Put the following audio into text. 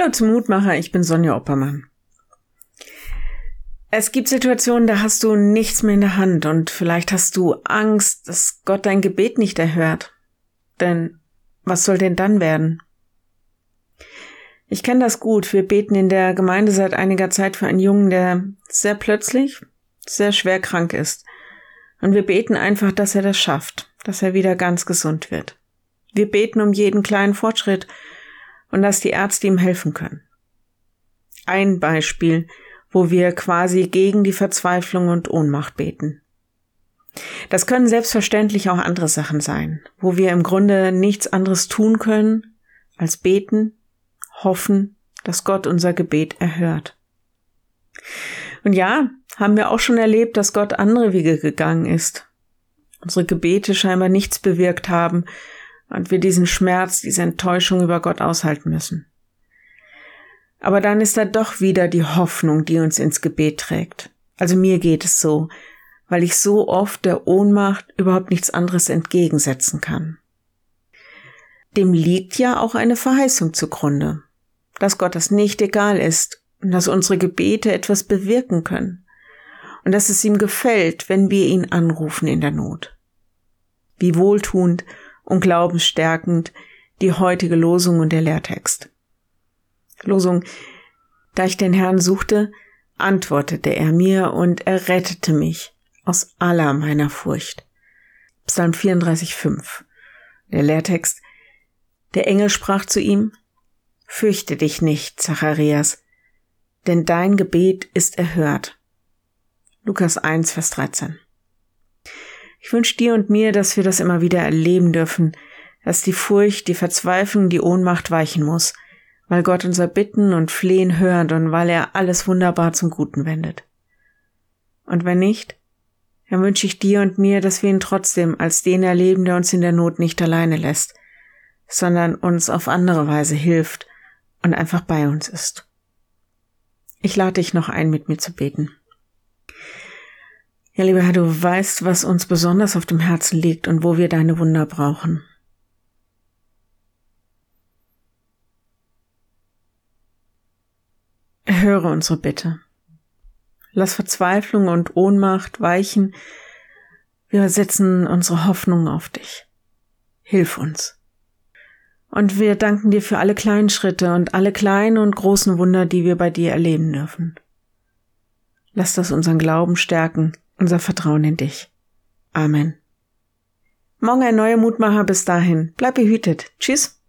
Hallo zum Mutmacher, ich bin Sonja Oppermann. Es gibt Situationen, da hast du nichts mehr in der Hand und vielleicht hast du Angst, dass Gott dein Gebet nicht erhört. Denn was soll denn dann werden? Ich kenne das gut. Wir beten in der Gemeinde seit einiger Zeit für einen Jungen, der sehr plötzlich sehr schwer krank ist. Und wir beten einfach, dass er das schafft, dass er wieder ganz gesund wird. Wir beten um jeden kleinen Fortschritt und dass die Ärzte ihm helfen können. Ein Beispiel, wo wir quasi gegen die Verzweiflung und Ohnmacht beten. Das können selbstverständlich auch andere Sachen sein, wo wir im Grunde nichts anderes tun können, als beten, hoffen, dass Gott unser Gebet erhört. Und ja, haben wir auch schon erlebt, dass Gott andere Wege gegangen ist. Unsere Gebete scheinbar nichts bewirkt haben, und wir diesen Schmerz, diese Enttäuschung über Gott aushalten müssen. Aber dann ist da doch wieder die Hoffnung, die uns ins Gebet trägt. Also mir geht es so, weil ich so oft der Ohnmacht überhaupt nichts anderes entgegensetzen kann. Dem liegt ja auch eine Verheißung zugrunde, dass Gott das nicht egal ist und dass unsere Gebete etwas bewirken können und dass es ihm gefällt, wenn wir ihn anrufen in der Not. Wie wohltuend und glaubensstärkend die heutige Losung und der Lehrtext. Losung, da ich den Herrn suchte, antwortete er mir und er rettete mich aus aller meiner Furcht. Psalm 34,5. Der Lehrtext, der Engel sprach zu ihm, Fürchte dich nicht, Zacharias, denn dein Gebet ist erhört. Lukas 1, Vers 13. Ich wünsche dir und mir, dass wir das immer wieder erleben dürfen, dass die Furcht, die Verzweiflung, die Ohnmacht weichen muss, weil Gott unser Bitten und Flehen hört und weil er alles wunderbar zum Guten wendet. Und wenn nicht, dann wünsche ich dir und mir, dass wir ihn trotzdem als den erleben, der uns in der Not nicht alleine lässt, sondern uns auf andere Weise hilft und einfach bei uns ist. Ich lade dich noch ein, mit mir zu beten. Ja, lieber Herr, du weißt, was uns besonders auf dem Herzen liegt und wo wir deine Wunder brauchen. Höre unsere Bitte. Lass Verzweiflung und Ohnmacht weichen. Wir setzen unsere Hoffnung auf dich. Hilf uns. Und wir danken dir für alle kleinen Schritte und alle kleinen und großen Wunder, die wir bei dir erleben dürfen. Lass das unseren Glauben stärken unser Vertrauen in dich. Amen. Morgen ein neuer Mutmacher bis dahin. Bleib behütet. Tschüss.